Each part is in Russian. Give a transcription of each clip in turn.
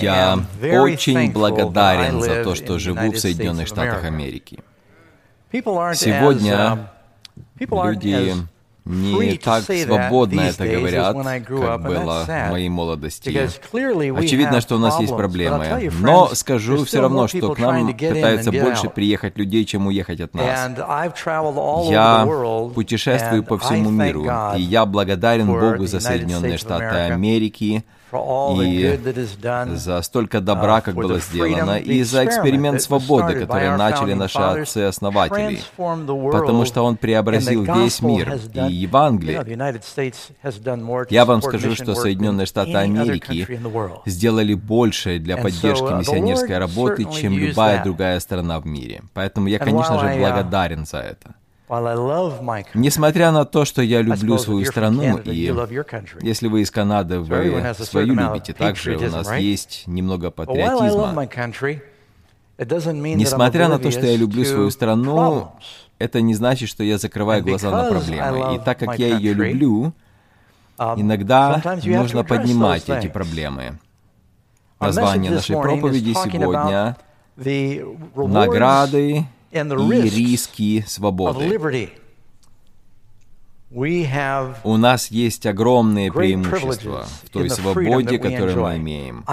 Я очень благодарен за то, что живу в Соединенных Штатах Америки. Сегодня люди не так свободно это говорят, как было в моей молодости. Очевидно, что у нас есть проблемы. Но скажу все равно, что к нам пытаются больше приехать людей, чем уехать от нас. Я путешествую по всему миру, и я благодарен Богу за Соединенные Штаты Америки, и за столько добра, как было сделано, и за эксперимент свободы, который начали наши отцы-основатели, потому что он преобразил весь мир и Евангелие. Я вам скажу, что Соединенные Штаты Америки сделали больше для поддержки миссионерской работы, чем любая другая страна в мире. Поэтому я, конечно же, uh, благодарен за это. Несмотря на то, что я люблю свою страну, и если вы из Канады, вы свою любите, также у нас есть немного патриотизма. Несмотря на то, что я люблю свою страну, это не значит, что я закрываю глаза на проблемы. И так как я ее люблю, um, иногда нужно поднимать эти проблемы. Название нашей проповеди сегодня — «Награды и риски свободы. У нас есть огромные преимущества в той свободе, которую мы имеем.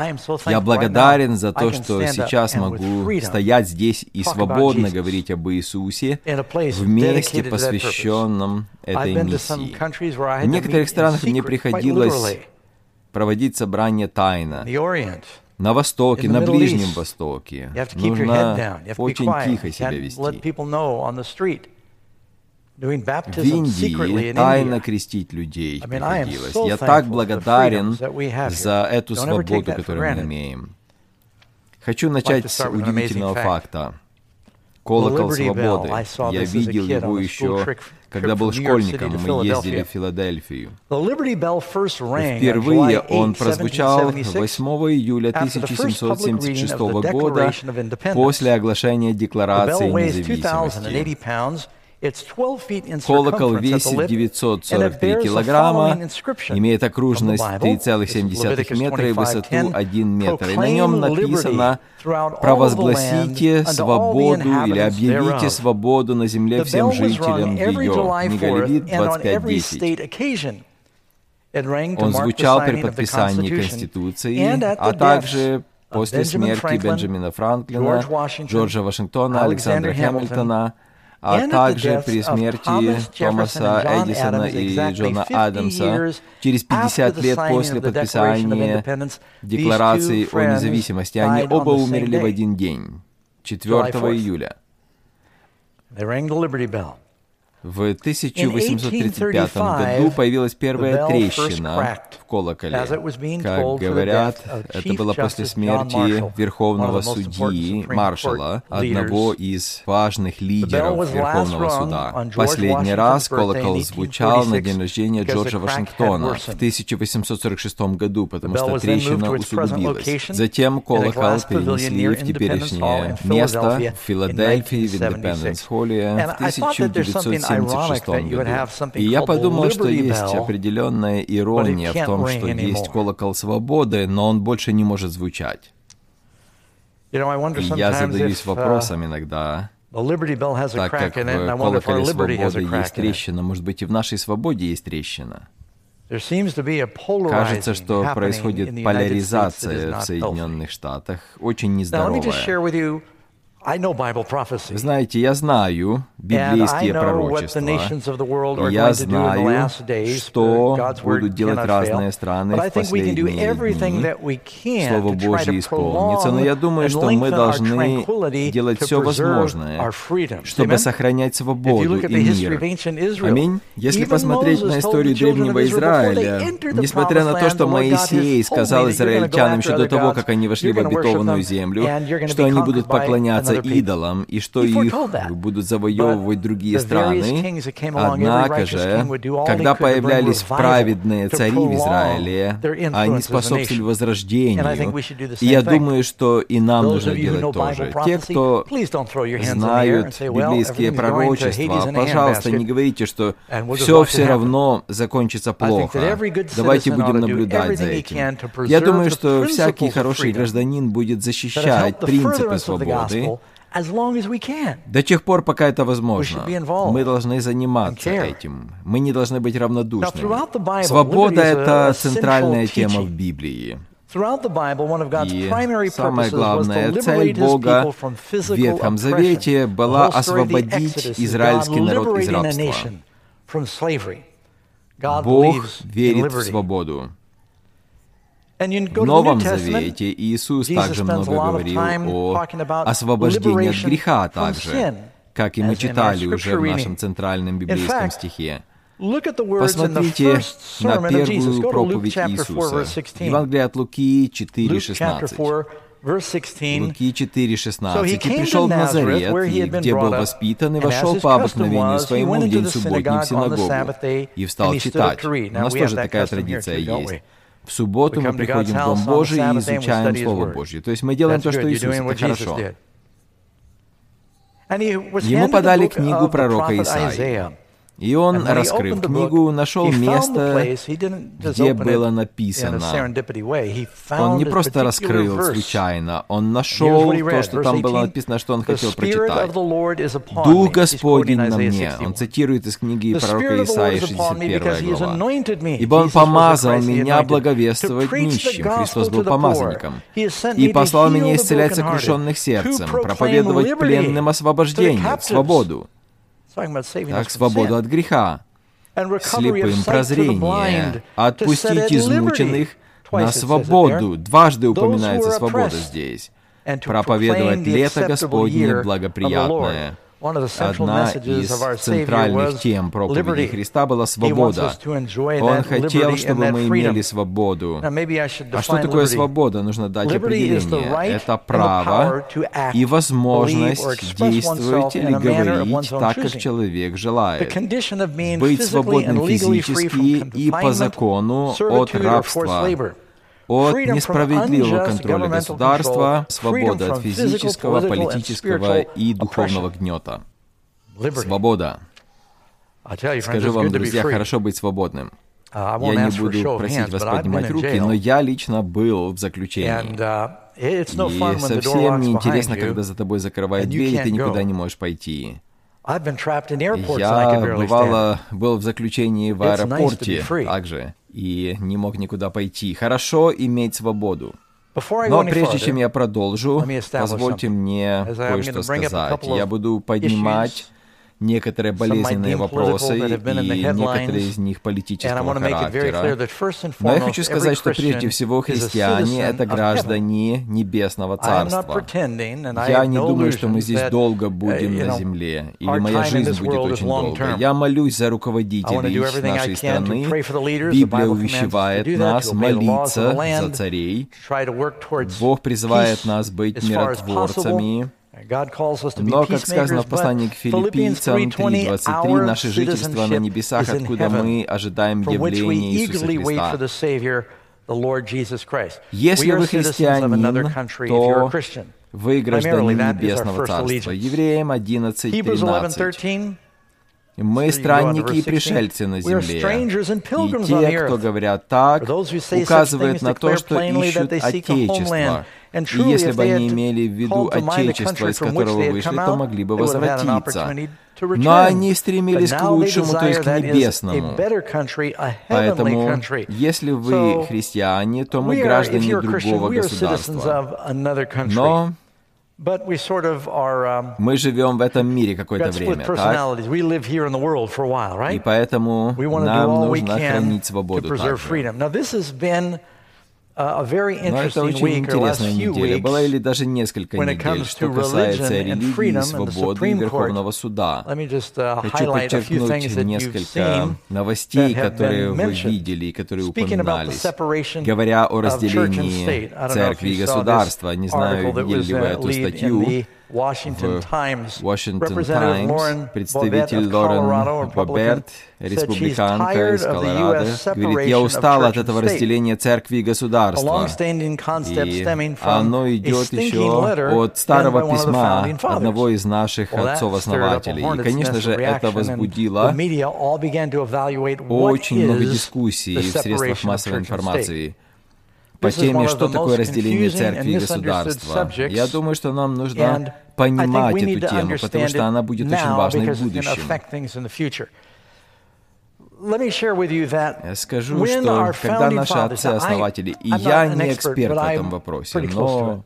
Я благодарен за то, что сейчас могу стоять здесь и свободно говорить об Иисусе в месте, посвященном этой миссии. В некоторых странах мне приходилось проводить собрания тайно на Востоке, на Ближнем Востоке. Нужно очень тихо себя вести. В Индии тайно крестить людей приходилось. Я так благодарен за эту свободу, которую мы имеем. Хочу начать с удивительного факта. Колокол свободы. Я видел его еще когда был школьником, мы ездили в Филадельфию. Впервые он прозвучал 8 июля 1776 года после оглашения Декларации независимости. Колокол весит 943 килограмма, имеет окружность 3,7 метра и высоту 1 метр. И на нем написано «Провозгласите свободу или объявите свободу на земле всем жителям ее». Книга Левит 25.10. Он звучал при подписании Конституции, а также после смерти Бенджамина Франклина, Джорджа Вашингтона, Александра Хэмилтона – а также при смерти Томаса Эдисона и Джона Адамса через 50 лет после подписания Декларации о независимости. Они оба умерли в один день, 4 июля. В 1835 году появилась первая трещина в колоколе. Как говорят, это было после смерти верховного судьи Маршала, одного из важных лидеров Верховного суда. Последний раз колокол звучал на день рождения Джорджа Вашингтона в 1846 году, потому что трещина усугубилась. Затем колокол перенесли в теперешнее место в Филадельфии, в Индепенденс-холле в 1970 1976 году. И я подумал, что есть определенная ирония в том, что есть колокол свободы, но он больше не может звучать. И я задаюсь uh, вопросом иногда, так как в колоколе свободы есть трещина, может быть, и в нашей свободе есть трещина. Кажется, что происходит поляризация в Соединенных Штатах, очень нездоровая. Знаете, я знаю библейские пророчества, я знаю, что будут делать разные страны в последние дни. Слово Божье исполнится, но я думаю, что мы должны делать все возможное, чтобы сохранять свободу и мир. Аминь. Если посмотреть на историю древнего Израиля, несмотря на то, что Моисей сказал израильтянам еще до того, как они вошли в обетованную землю, что они будут поклоняться идолам, и что их будут завоевывать другие страны. Однако же, когда появлялись праведные цари в Израиле, они способствовали возрождению. И я думаю, что и нам нужно делать то же. Те, кто знают библейские пророчества, пожалуйста, не говорите, что все все равно закончится плохо. Давайте будем наблюдать за этим. Я думаю, что всякий хороший гражданин будет защищать принципы свободы, до тех пор, пока это возможно. Мы должны заниматься этим. Мы не должны быть равнодушными. Свобода — это центральная тема в Библии. И самое главное, цель Бога в Ветхом Завете была освободить израильский народ из рабства. Бог верит в свободу. В Новом Завете Иисус также много говорил о освобождении от греха также, как и мы читали уже в нашем центральном библейском стихе. Посмотрите на первую проповедь Иисуса. Евангелие от Луки 4,16. Луки 4,16. «И пришел в Назарет, где был воспитан, и вошел по обыкновению своему в день субботний в синагогу, и встал читать». У нас тоже такая традиция есть. В субботу мы приходим в Дом Божий и изучаем Слово Божье. То есть мы делаем то, что Иисус, это хорошо. Ему подали книгу пророка Исаии. И он, раскрыв книгу, нашел место, где было написано. Он не просто раскрыл случайно, он нашел то, что там было написано, что он хотел прочитать. «Дух Господень на мне». Он цитирует из книги пророка Исаии, 61 глава. «Ибо он помазал меня благовествовать нищим». Христос был помазанником. «И послал меня исцелять сокрушенных сердцем, проповедовать пленным освобождение, свободу, так свободу от греха, слепым прозрение, отпустить измученных на свободу. Дважды упоминается свобода здесь. Проповедовать лето Господне благоприятное. Одна из центральных тем проповеди Христа была свобода. Он хотел, чтобы мы имели свободу. А что такое свобода? Нужно дать определение. Это право и возможность действовать или говорить так, как человек желает. Быть свободным физически и по закону от рабства от несправедливого контроля государства, свобода от физического, политического и духовного гнета. Свобода. Скажу вам, друзья, хорошо быть свободным. Uh, я не буду просить вас поднимать руки, но я лично был в заключении. Uh, и совсем не интересно, когда за тобой закрывают дверь, и ты никуда не можешь пойти. Я, бывало, был в заключении в аэропорте также и не мог никуда пойти. Хорошо иметь свободу. Но прежде чем я продолжу, позвольте мне кое-что сказать. Я буду поднимать некоторые болезненные вопросы, и некоторые из них политического характера. Но я хочу сказать, что прежде всего христиане — это граждане Небесного Царства. Я не думаю, что мы здесь долго будем на земле, или моя жизнь будет очень долго. Я молюсь за руководителей нашей страны. Библия увещевает нас молиться за царей. Бог призывает нас быть миротворцами, но, как сказано в послании к филиппийцам 3.23, наше жительство на небесах, откуда мы ожидаем явления Иисуса Христа. Если вы христианин, то вы гражданин Небесного Царства. Евреям 11.13. Мы странники и пришельцы на земле. И те, кто говорят так, указывают на то, что ищут Отечество. И если бы они имели в виду Отечество, из которого вышли, то могли бы возвратиться. Но они стремились к лучшему, то есть к небесному. Поэтому, если вы христиане, то мы граждане другого государства. Но Мы живем в этом мире какое-то время, так? И поэтому нам нужно хранить свободу также. Но это очень интересная неделя. Была или даже несколько недель, что касается религии, свободы и Верховного Суда. Uh, Хочу подчеркнуть несколько новостей, которые вы видели и которые упоминались, говоря о разделении церкви и государства. Не знаю, видели ли вы эту статью, Washington Times. Представитель Лорен Боберт, республиканка из Колорадо, говорит, я устал от этого разделения церкви и государства. И оно идет еще от старого письма одного из наших отцов-основателей. И, конечно же, это возбудило очень много дискуссий в средствах массовой информации по теме, что такое разделение церкви и государства. Я думаю, что нам нужно понимать эту тему, потому что она будет очень важной в будущем. Я скажу, что когда наши отцы-основатели, и я не эксперт в этом вопросе, но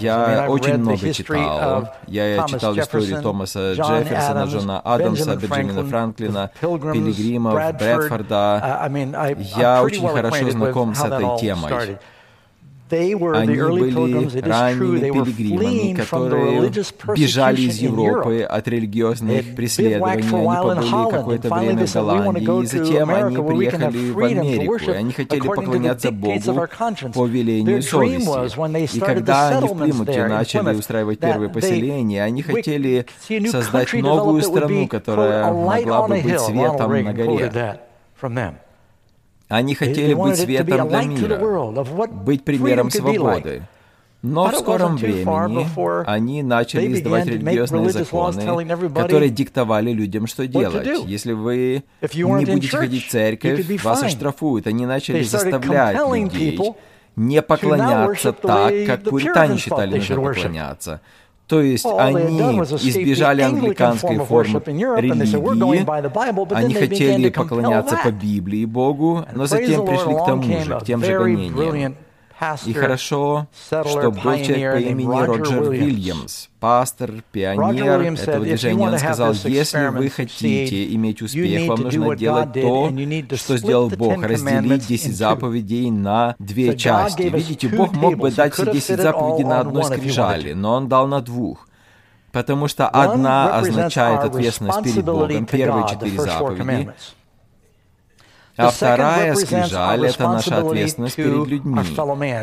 я очень много читал. Я читал историю Томаса Джефферсона, Джона Адамса, Бенджамина Франклина, Пилигримов, Брэдфорда. Я очень хорошо знаком с этой темой. Они были ранними пилигримами, которые бежали из Европы от религиозных преследований. Они побыли какое-то время в Голландии, и затем они приехали в Америку, и они хотели поклоняться Богу по велению совести. И когда они в Плимуте начали устраивать первые поселения, они хотели создать новую страну, которая могла бы быть светом на горе. Они хотели быть светом для мира, быть примером свободы. Но в скором времени они начали издавать религиозные законы, которые диктовали людям, что делать. Если вы не будете ходить в церковь, вас оштрафуют. Они начали заставлять людей не поклоняться так, как пуритане считали нужно поклоняться. То есть они избежали англиканской формы религии, они хотели поклоняться по Библии Богу, но затем пришли к тому же, к тем же гонениям. И хорошо, что был человек по имени Роджер Вильямс, пастор, пионер этого движения. Он сказал, если вы хотите иметь успех, вам нужно делать то, что сделал Бог, разделить 10 заповедей на две части. Видите, Бог мог бы дать все 10 заповедей на одной скрижали, но Он дал на двух. Потому что одна означает ответственность перед Богом, первые четыре заповеди, а вторая скрижаль — это наша ответственность перед людьми.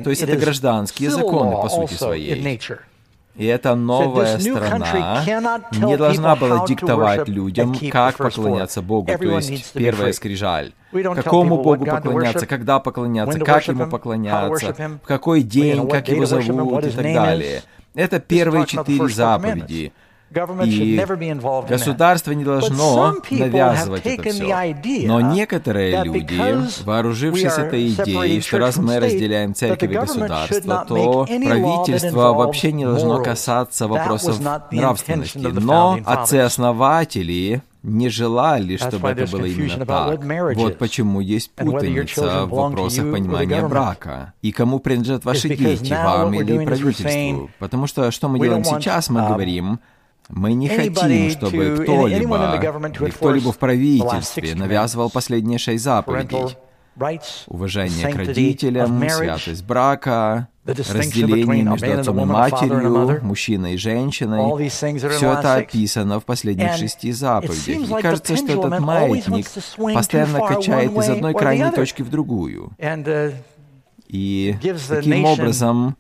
То есть это гражданские законы, по сути своей. И эта новая страна не должна была диктовать людям, как поклоняться Богу, то есть первая скрижаль. Какому Богу поклоняться, когда поклоняться, как Ему поклоняться, в какой день, как Его зовут и так далее. Это первые четыре заповеди — и государство не должно навязывать это все. Но некоторые люди, вооружившись этой идеей, что раз мы разделяем церковь и государство, то правительство вообще не должно касаться вопросов нравственности. Но отцы-основатели не желали, чтобы это было именно так. Вот почему есть путаница в вопросах понимания брака. И кому принадлежат ваши дети, вам или правительству. Потому что что мы делаем сейчас, мы um, говорим, мы не хотим, чтобы кто-либо, кто-либо в правительстве навязывал последние шесть заповедей. Уважение к родителям, святость брака, разделение между отцом и матерью, мужчиной и женщиной. Все это описано в последних шести заповедях. И кажется, что этот маятник постоянно качает из одной крайней точки в другую. И таким образом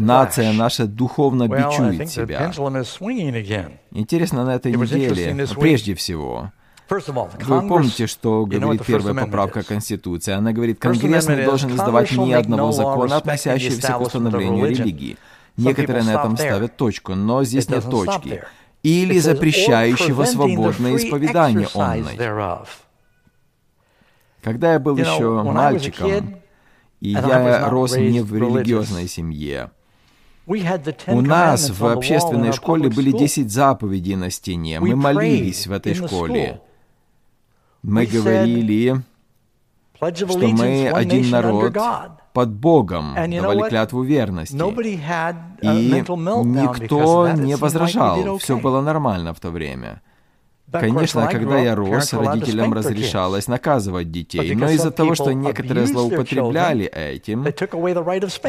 нация наша духовно бичует себя. Интересно на этой неделе, прежде всего, вы помните, что говорит первая поправка Конституции? Она говорит, Конгресс не должен издавать ни одного закона, относящегося к установлению религии. Некоторые на этом ставят точку, но здесь нет точки. Или запрещающего свободное исповедание онной. Когда я был еще мальчиком, и я рос не в религиозной семье. У нас в общественной школе были 10 заповедей на стене. Мы молились в этой школе. Мы говорили, что мы один народ под Богом, давали клятву верности. И никто не возражал, все было нормально в то время. Конечно, когда я рос, родителям разрешалось наказывать детей, но из-за того, что некоторые злоупотребляли этим,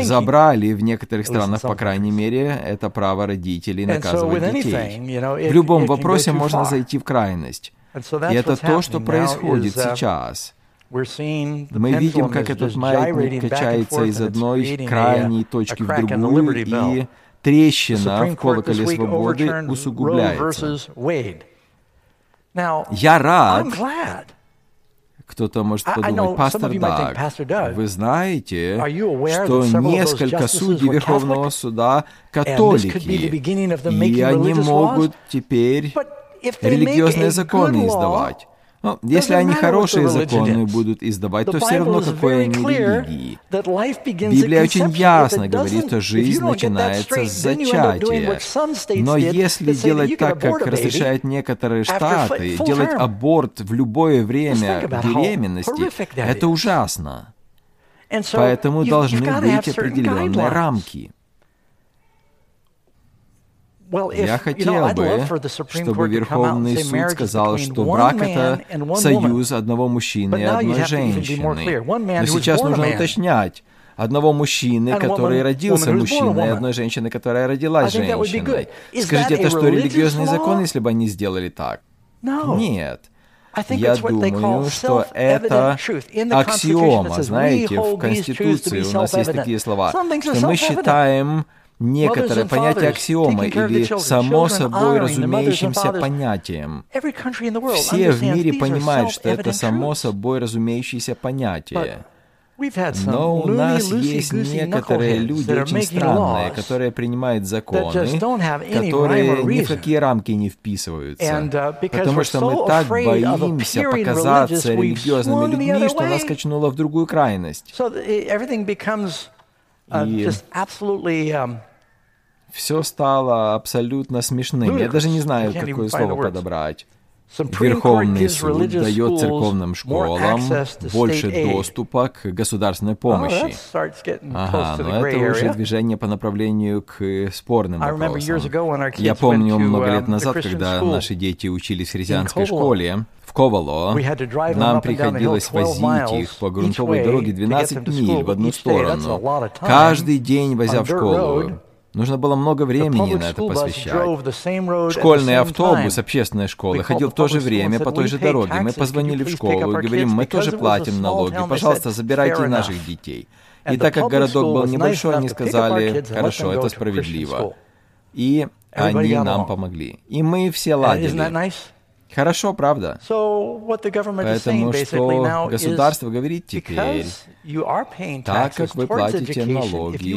забрали в некоторых странах, по крайней мере, это право родителей наказывать детей. В любом вопросе можно зайти в крайность. И это то, что происходит сейчас. Мы видим, как этот маятник качается из одной крайней точки в другую, и трещина в колоколе свободы усугубляется. Я рад, кто-то может подумать, пастор Даг, вы знаете, что несколько судей Верховного Суда католики, и они могут теперь религиозные законы издавать. Но если они хорошие законы будут издавать, то все равно какой они религии. Библия очень ясно говорит, что жизнь начинается с зачатия. Но если делать так, как разрешают некоторые штаты, делать аборт в любое время беременности, это ужасно. Поэтому должны быть определенные рамки. Я хотел бы, чтобы Верховный суд сказал, что брак — это союз одного мужчины и одной женщины. Но сейчас нужно уточнять, одного мужчины, который родился мужчиной, и одной женщины, которая родилась женщиной. Скажите, это что, религиозный закон, если бы они сделали так? Нет. Я думаю, что это аксиома. Знаете, в Конституции у нас есть такие слова, что мы считаем некоторое понятие аксиомы или само собой разумеющимся понятием. Все в мире понимают, что это само собой разумеющееся понятие. Но у нас есть некоторые люди очень странные, которые принимают законы, которые ни в какие рамки не вписываются. Uh, потому что мы так боимся показаться религиозными людьми, что нас качнуло в другую крайность. Uh, И все стало абсолютно смешным. Я даже не знаю, какое слово подобрать. Верховный суд дает церковным школам больше доступа к государственной помощи. Ага, но это уже движение по направлению к спорным вопросам. Я помню много лет um, назад, когда наши дети учились в христианской школе, в Ковало, нам приходилось возить их по грунтовой дороге 12 миль в одну сторону, каждый день возя в школу. Нужно было много времени на это посвящать. Школьный автобус общественной школы ходил в то же время по той же дороге. Мы позвонили в школу и говорим, мы тоже платим налоги, пожалуйста, забирайте наших детей. И так как городок был небольшой, они сказали, хорошо, это справедливо. И они нам помогли. И мы все ладили. Хорошо, правда? Поэтому что государство говорит теперь, так как вы платите налоги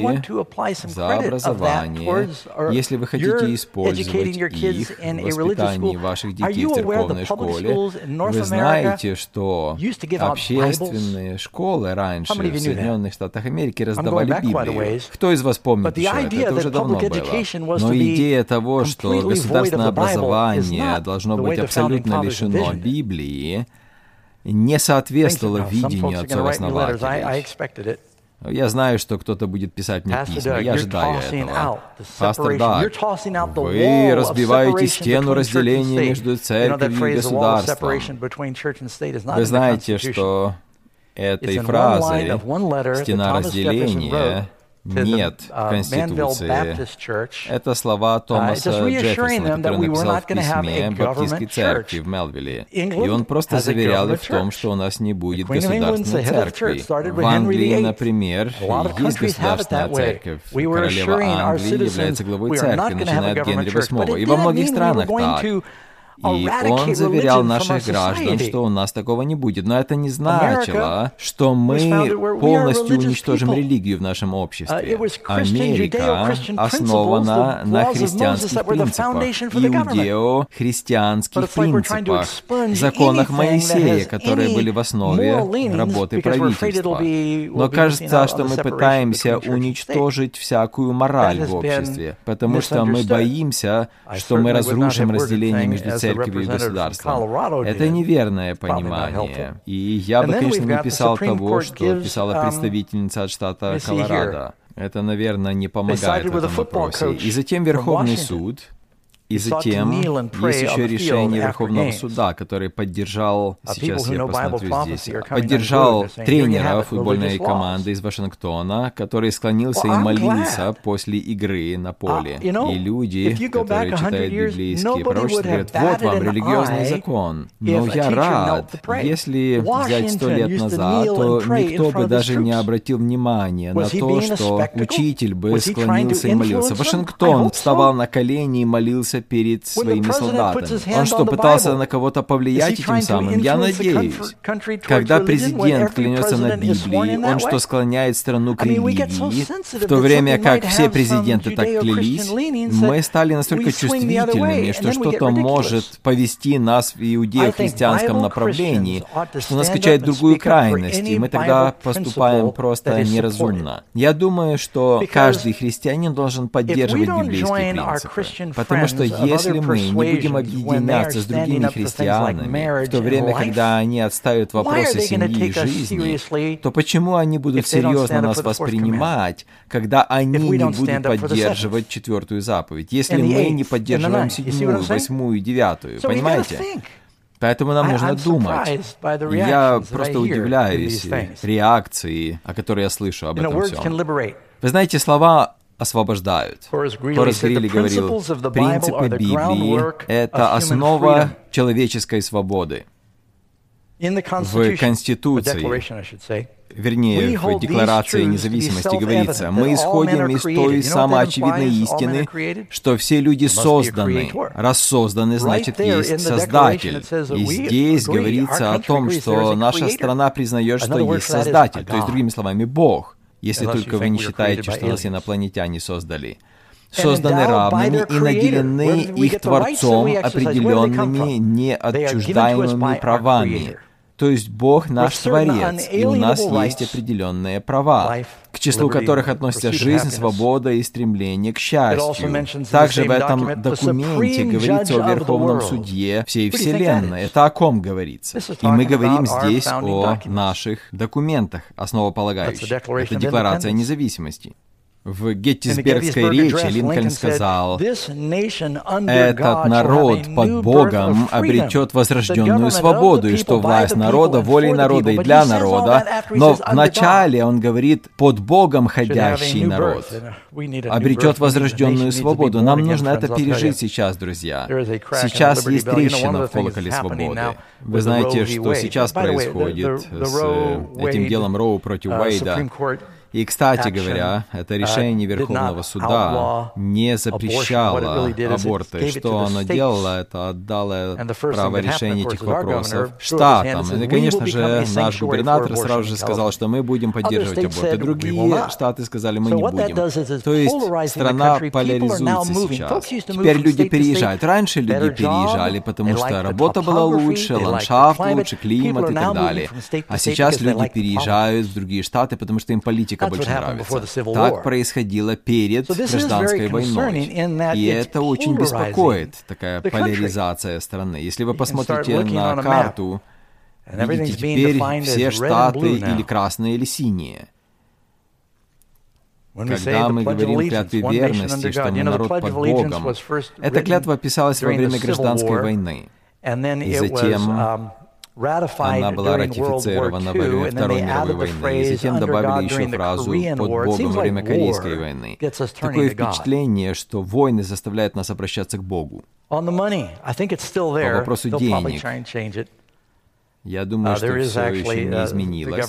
за образование, если вы хотите использовать их в воспитании ваших детей в церковной школе, вы знаете, что общественные школы раньше в Соединенных Штатах Америки раздавали Библию. Кто из вас помнит еще это? Это уже давно было. Но идея того, что государственное образование должно быть абсолютно лишено Библии, не соответствовало видению отцов-основателей. Я знаю, что кто-то будет писать мне письма, я ожидаю этого. Пастор Даг, вы разбиваете стену разделения между церковью и государством. Вы знаете, что этой фразой «стена разделения» нет в uh, Конституции. Это слова uh, Томаса Джефферсона, который написал в письме Баптистской церкви в Мелвилле. И он просто заверял их в том, что у нас не будет государственной церкви. В Англии, например, есть государственная церковь. Королева Англии является главой церкви, начиная от Генри VIII. И во многих странах так. И он заверял наших граждан, что у нас такого не будет. Но это не значило, что мы полностью уничтожим религию в нашем обществе. Uh, Америка основана на христианских принципах, иудео-христианских принципах, законах Моисея, которые были в основе работы правительства. Но кажется, что мы пытаемся уничтожить всякую мораль в обществе, потому что мы боимся, что мы разрушим разделение между церковью церковью и государством. Это неверное понимание. И я бы, конечно, не писал того, что писала um, представительница от штата Колорадо. Это, наверное, не помогает в этом вопросе. И затем Верховный суд И затем есть еще решение Верховного суда, который поддержал, сейчас я посмотрю здесь, поддержал тренера футбольной команды из Вашингтона, который склонился и молился после игры на поле. И люди, которые читают библейские пророчества, говорят, вот вам религиозный закон. Но я рад, если взять сто лет назад, то никто бы даже не обратил внимания на то, что учитель бы склонился и молился. Вашингтон вставал на колени и молился перед своими солдатами. Он что, пытался на кого-то повлиять этим самым? Я надеюсь. Когда президент клянется на Библии, он что, склоняет страну к религии, в то время как все президенты так клялись, мы стали настолько чувствительными, что что-то может повести нас в иудео-христианском направлении, что нас качает другую крайность, и мы тогда поступаем просто неразумно. Я думаю, что каждый христианин должен поддерживать библейские принципы, потому что если мы не будем объединяться с другими христианами, в то время, когда они отстают вопросы семьи и жизни, то почему они будут серьезно нас воспринимать, когда они не будут поддерживать четвертую заповедь, если мы не поддерживаем седьмую, восьмую и девятую, понимаете? Поэтому нам нужно думать. Я просто удивляюсь реакции, о которой я слышу об этом всем. Вы знаете, слова освобождают. Хорас Грилли говорил, принципы Библии — это основа человеческой свободы. В Конституции, вернее, в Декларации независимости говорится, мы исходим из той самоочевидной истины, что все люди созданы. Раз созданы, значит, есть Создатель. И здесь говорится о том, что наша страна признает, что есть Создатель, то есть, другими словами, Бог если только вы не считаете, что нас инопланетяне создали. Созданы равными и наделены их Творцом определенными неотчуждаемыми правами. То есть Бог наш Творец, и у нас есть определенные права, к числу которых относятся жизнь, свобода и стремление к счастью. Также в этом документе говорится о Верховном Суде всей Вселенной. Это о ком говорится? И мы говорим здесь о наших документах, основополагающих. Это Декларация независимости. В Геттисбергской речи Линкольн сказал, «Этот народ под Богом обретет возрожденную свободу, и что власть народа, волей народа и для народа». Но вначале он говорит, «под Богом ходящий народ обретет возрожденную свободу». Нам нужно это пережить сейчас, друзья. Сейчас есть трещина в колоколе свободы. Вы знаете, что сейчас происходит с этим делом Роу против Уэйда. И, кстати говоря, это uh, решение Верховного суда не запрещало аборты. Что оно делало, это отдало право решения этих вопросов штатам. И, конечно же, наш губернатор сразу же сказал, что мы будем поддерживать аборты. Другие штаты сказали, мы не будем. То есть страна поляризуется сейчас. Теперь люди переезжают. Раньше люди переезжали, потому что работа была лучше, ландшафт лучше, климат и так далее. А сейчас люди переезжают в другие штаты, потому что им политика политика больше нравится. Так происходило перед гражданской войной. И это очень беспокоит, такая поляризация страны. Если вы посмотрите на карту, видите теперь все штаты или красные, или синие. Когда мы говорим клятве верности, что мы народ под Богом, эта клятва писалась во время гражданской войны. И затем она была ратифицирована во время Второй мировой войны, и затем добавили еще фразу «под Богом» во время Корейской войны. Такое впечатление, что войны заставляют нас обращаться к Богу. По вопросу денег, я думаю, uh, что все еще не uh, изменилось.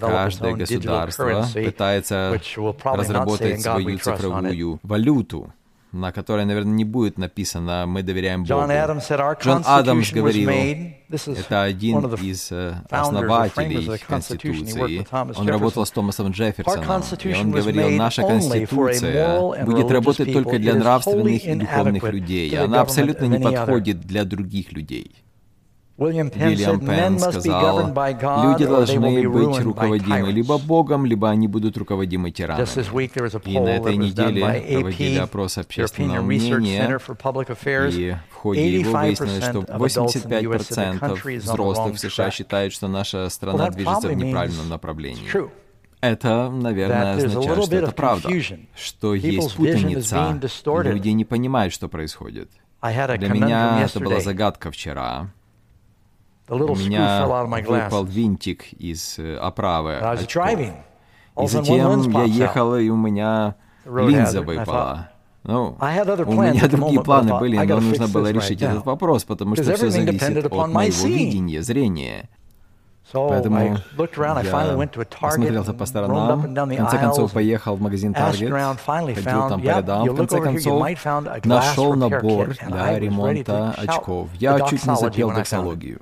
Каждое государство пытается разработать свою цифровую валюту на которой, наверное, не будет написано «Мы доверяем Богу». Джон Адамс говорил, это один из э, основателей Конституции. Он работал с Томасом Джефферсоном, и он говорил, наша Конституция будет работать только для нравственных и духовных людей. Она абсолютно не подходит для других людей. Вильям Пенн сказал, люди должны быть руководимы либо Богом, либо они будут руководимы тираном. И на этой неделе проводили опрос общественного мнения, и в ходе его выяснилось, что 85% взрослых в США считают, что наша страна движется в неправильном направлении. Это, наверное, означает, что это правда, что есть путаница, люди не понимают, что происходит. Для меня это была загадка вчера. У меня выпал винтик из э, оправы. И затем я ехал, и у меня линза выпала. Ну, у меня другие планы были, но нужно было решить этот вопрос, потому что все зависит от моего видения, зрения. Поэтому я осмотрелся по сторонам, в конце концов поехал в магазин Target, ходил там по рядам, в конце концов нашел набор для ремонта очков. Я чуть не запел дексологию.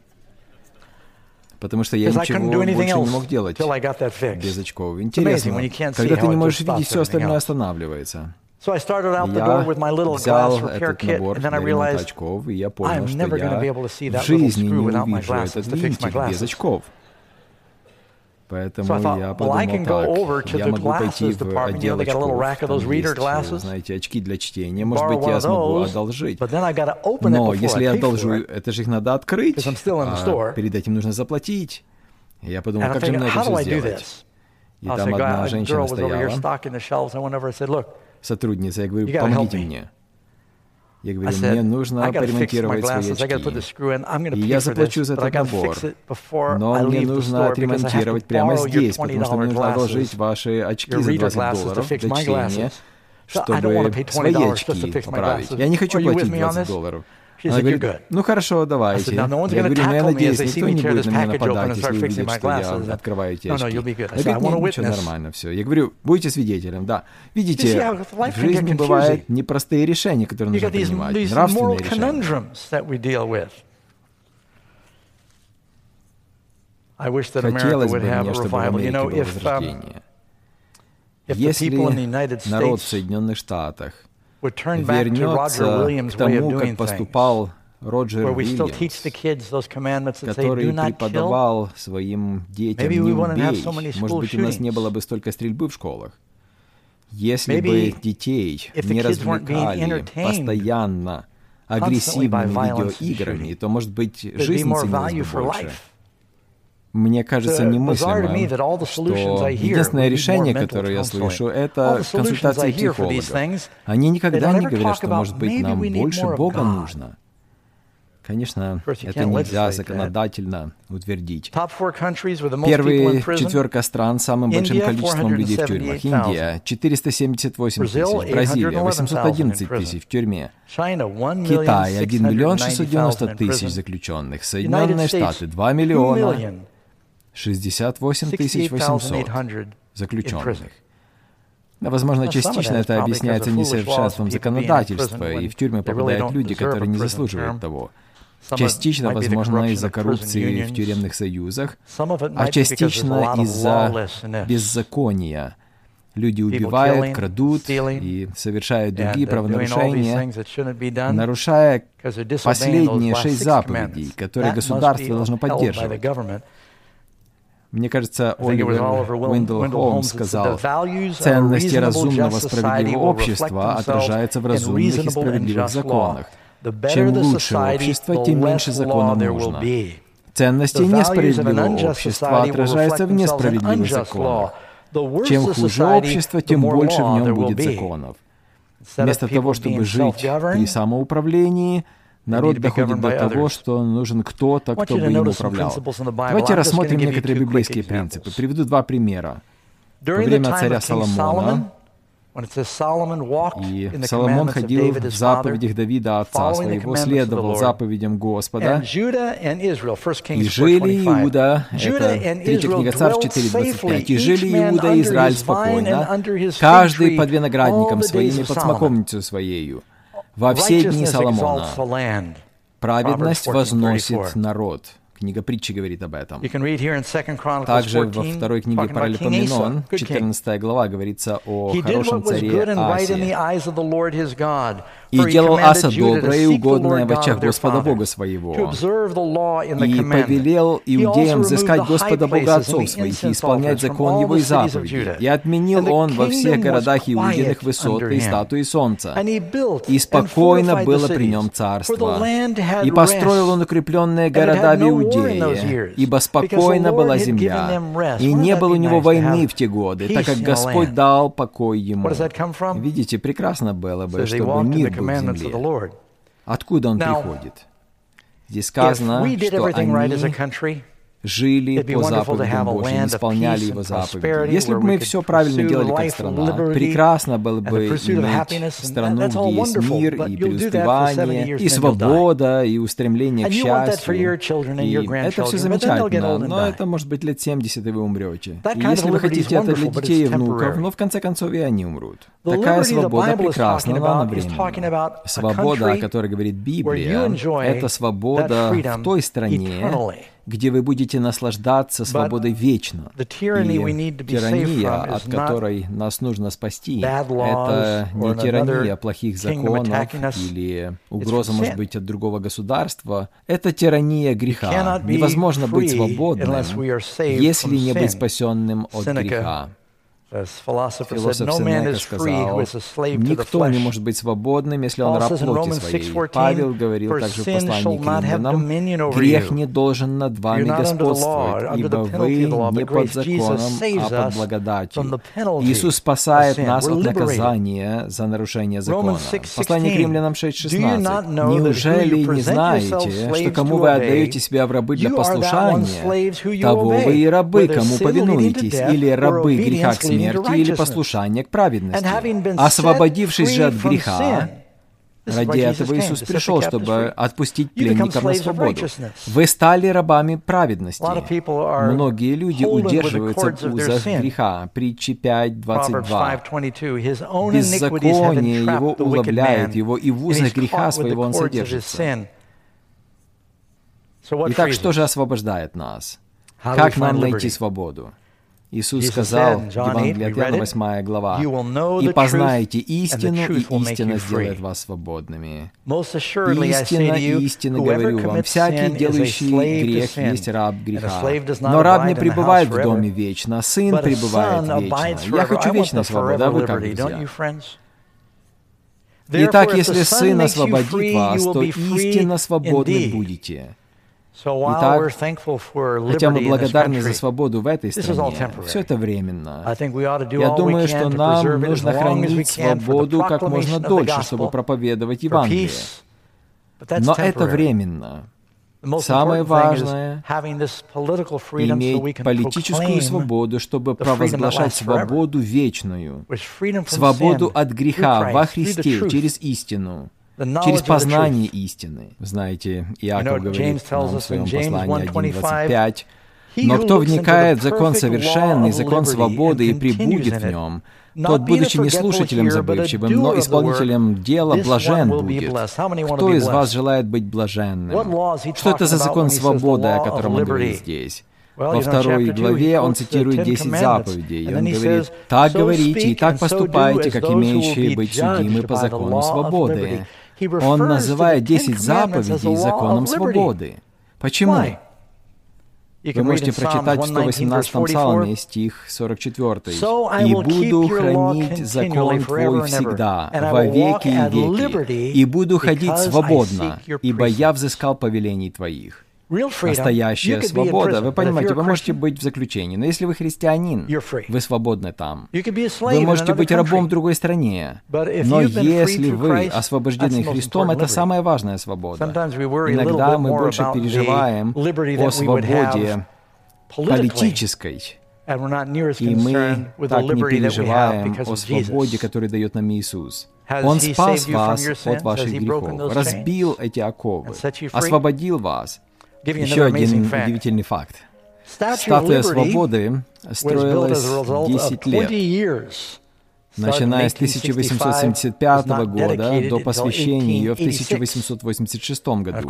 Потому что я ничего больше не мог делать без очков. Интересно, когда ты не можешь видеть, все остальное останавливается. So I started out the door with my little glass repair kit, and then I realized очков, и я понял, I'm never going to be able to see that little screw without my glasses to fix my glasses. Поэтому so thought, я подумал well, I can go over to я могу пойти в отдел очков. Там есть, знаете, очки для чтения. Может быть, я смогу одолжить. Но если я одолжу, это же их надо открыть. А перед этим нужно заплатить. Я подумал, как же мне это все сделать? И там одна женщина стояла, сотрудница, я говорю, помогите мне. Я говорю, мне нужно поремонтировать свои очки. И я заплачу за этот набор. Но мне нужно отремонтировать прямо здесь, потому что мне нужно одолжить ваши очки за 20 долларов для чтения, чтобы свои очки поправить. Я не хочу платить 20 долларов. Она говорит, ну хорошо, давайте. Я говорю, ну я надеюсь, никто не будет на меня нападать, если увидит, что я открываю эти очки. Она говорит, нет, ничего, нормально, все. Я говорю, будете свидетелем, да. Видите, в жизни бывают непростые решения, которые нужно принимать, нравственные решения. Хотелось бы мне, чтобы в Америке было возрождение. Если народ в Соединенных Штатах вернется к тому, как поступал Роджер Уильямс, который преподавал своим детям «не убей». Может быть, у нас не было бы столько стрельбы в школах. Если бы детей не развлекали постоянно агрессивными видеоиграми, то, может быть, жизнь ценилась бы больше. Мне кажется немыслимым, что единственное решение, которое я слышу, это консультации психолога. Они никогда не говорят, что, может быть, нам больше Бога нужно. Конечно, это нельзя законодательно утвердить. Первые четверка стран с самым большим количеством людей в тюрьмах. Индия – 478 тысяч, Бразилия – 811 тысяч в тюрьме, Китай – 1 миллион 690 тысяч заключенных, Соединенные Штаты – 2 миллиона 68 800 заключенных. Возможно, частично это объясняется несовершенством законодательства, и в тюрьмы попадают люди, которые не заслуживают того. Частично, возможно, из-за коррупции в тюремных союзах, а частично из-за беззакония. Люди убивают, крадут и совершают другие правонарушения, нарушая последние шесть заповедей, которые государство должно поддерживать. Мне кажется, Оливер Уиндл Холмс сказал, ценности разумного справедливого общества отражаются в разумных и справедливых законах. Чем лучше общество, тем меньше законов нужно. Ценности несправедливого общества отражаются в несправедливых законах. Чем хуже общество, тем больше в нем будет законов. Вместо того, чтобы жить при самоуправлении, Народ доходит до того, что нужен кто-то, кто бы им управлял. Давайте рассмотрим некоторые библейские принципы. Приведу два примера. Во время царя Соломона, и Соломон ходил в заповедях Давида, отца своего, следовал заповедям Господа. И жили Иуда, это третья книга Царств 4.25, и жили Иуда и Израиль спокойно, каждый под виноградником своим и под смоковницей своею во все дни Соломона. Праведность возносит народ. Книга притчи говорит об этом. Также во второй книге Паралипоменон, 14 глава, говорится о хорошем царе Асе. И делал Аса доброе и угодное в очах Господа Бога своего, и повелел иудеям взыскать Господа Бога отцов своих и исполнять закон его и заповеди, и отменил он во всех городах Иудиных высоты и статуи солнца, и спокойно было при нем царство, и построил он укрепленные города в Иудее, ибо спокойна была земля, и не было у него войны в те годы, так как Господь дал покой ему. Видите, прекрасно было бы, чтобы мир земле. Откуда он приходит? Здесь сказано, что они жили по заповедям Божьим, исполняли Его заповеди. Если бы мы все правильно делали как страна, прекрасно было бы иметь страну, где есть мир и преуспевание, и свобода, и устремление к счастью. И это все замечательно, но это может быть лет 70, и вы умрете. И если вы хотите это для детей и внуков, но в конце концов и они умрут. Такая свобода прекрасна, но она временна. Свобода, о которой говорит Библия, это свобода в той стране, где вы будете наслаждаться свободой вечно. И тирания, от которой нас нужно спасти, это не тирания плохих законов или угроза, может быть, от другого государства. Это тирания греха. Невозможно быть свободным, если не быть спасенным от греха. Философ Сенека сказал, никто не может быть свободным, если он раб плоти своей. Павел говорил также в послании к римлянам, грех не должен над вами господствовать, ибо вы не под законом, а под благодатью. Иисус спасает нас от наказания за нарушение закона. Послание к римлянам 6.16. Неужели не знаете, что кому вы отдаете себя в рабы для послушания, того вы и рабы, кому повинуетесь, или рабы греха к смерти, смерти или послушания к праведности. Освободившись же от греха, Ради этого Иисус пришел, чтобы отпустить пленников на свободу. Вы стали рабами праведности. Многие люди удерживаются в узах греха. Притчи 5.22. Беззаконие его уловляет его, и в узах греха своего он содержится. Итак, что же освобождает нас? Как нам найти свободу? Иисус сказал, Евангелие от Иоанна, 8 глава, «И познаете истину, и истина сделает вас свободными». Истина, истина, говорю вам, всякий, делающий грех, есть раб греха. Но раб не пребывает в доме вечно, сын пребывает вечно. Я хочу вечной свободы, а вы как, друзья? Итак, если Сын освободит вас, то истинно свободны будете. Итак, хотя мы благодарны за свободу в этой стране, все это временно. Я думаю, что нам нужно хранить свободу как можно дольше, чтобы проповедовать Евангелие. Но это временно. Самое важное — иметь политическую свободу, чтобы провозглашать свободу вечную, свободу от греха во Христе через истину, через познание истины. Знаете, Иаков говорит нам в своем послании 1.25, «Но кто вникает в закон совершенный, закон свободы и прибудет в нем, тот, будучи не слушателем забывчивым, но исполнителем дела, блажен будет. Кто из вас желает быть блаженным? Что это за закон свободы, о котором он говорит здесь? Во второй главе он цитирует 10 заповедей, и он говорит, «Так говорите и так поступайте, как имеющие быть судимы по закону свободы». Он называет 10 заповедей законом свободы. Почему? Вы можете прочитать в 118 псалме, стих 44. «И буду хранить закон Твой всегда, во веки и веки, и буду ходить свободно, ибо я взыскал повелений Твоих». Настоящая свобода. Вы понимаете, вы можете быть в заключении, но если вы христианин, вы свободны там. Вы можете быть рабом в другой стране, но если вы освобождены Христом, это самая важная свобода. Иногда мы больше переживаем о свободе политической, и мы так не переживаем о свободе, которую дает нам Иисус. Он спас вас от ваших грехов, разбил эти оковы, освободил вас. Еще один удивительный факт. Статуя свободы строилась 10 лет. Начиная с 1875 года до посвящения ее в 1886 году.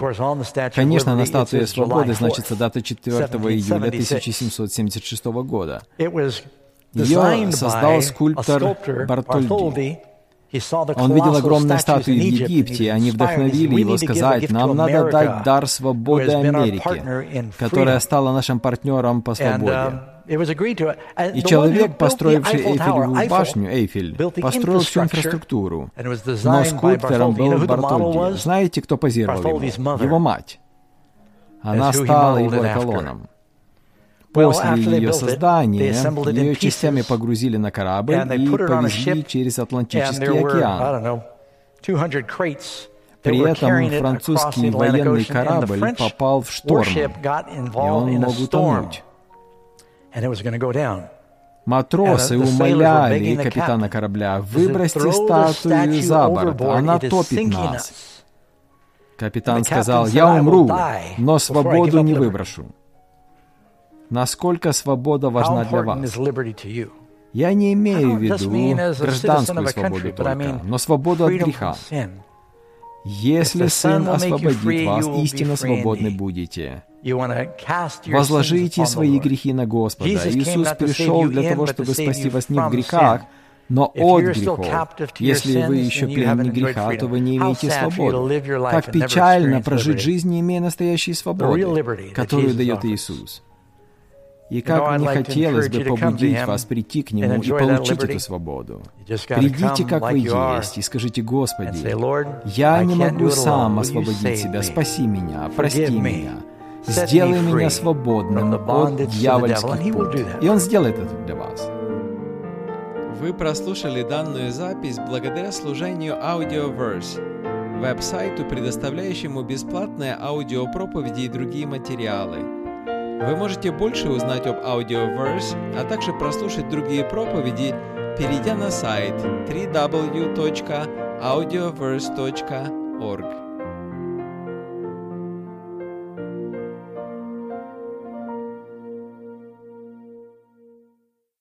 Конечно, на статуе свободы значится дата 4 июля 1776 года. Ее создал скульптор Бартольди. Он видел огромные статуи в Египте, и они вдохновили его сказать, нам надо дать дар свободы Америке, которая стала нашим партнером по свободе. Um, и человек, построивший Эйфелевую башню, Эйфель, построил всю инфраструктуру. Но скульптором был Бартольди. Знаете, кто позировал ему? Его мать. Она стала его эталоном. После ее создания ее частями погрузили на корабль и повезли через Атлантический океан. При этом французский военный корабль попал в шторм, и он мог утонуть. Матросы умоляли капитана корабля, выбросьте статую за борт, она топит нас. Капитан сказал, я умру, но свободу не выброшу. Насколько свобода важна для вас? Я не имею в виду гражданскую свободу только, но свободу от греха. Если Сын освободит вас, истинно свободны будете. Возложите свои грехи на Господа. Иисус пришел для того, чтобы спасти вас не в грехах, но от грехов. Если вы еще пленник греха, то вы не имеете свободы. Как печально прожить жизнь, не имея настоящей свободы, которую дает Иисус. И как мне хотелось бы побудить вас прийти к Нему и получить эту свободу. Придите, как вы есть, и скажите, Господи, я не могу сам освободить себя, спаси меня, прости меня, сделай меня свободным от дьявольских пут. И Он сделает это для вас. Вы прослушали данную запись благодаря служению Audioverse, веб-сайту, предоставляющему бесплатные аудиопроповеди и другие материалы – вы можете больше узнать об Audioverse, а также прослушать другие проповеди, перейдя на сайт www.audioverse.org.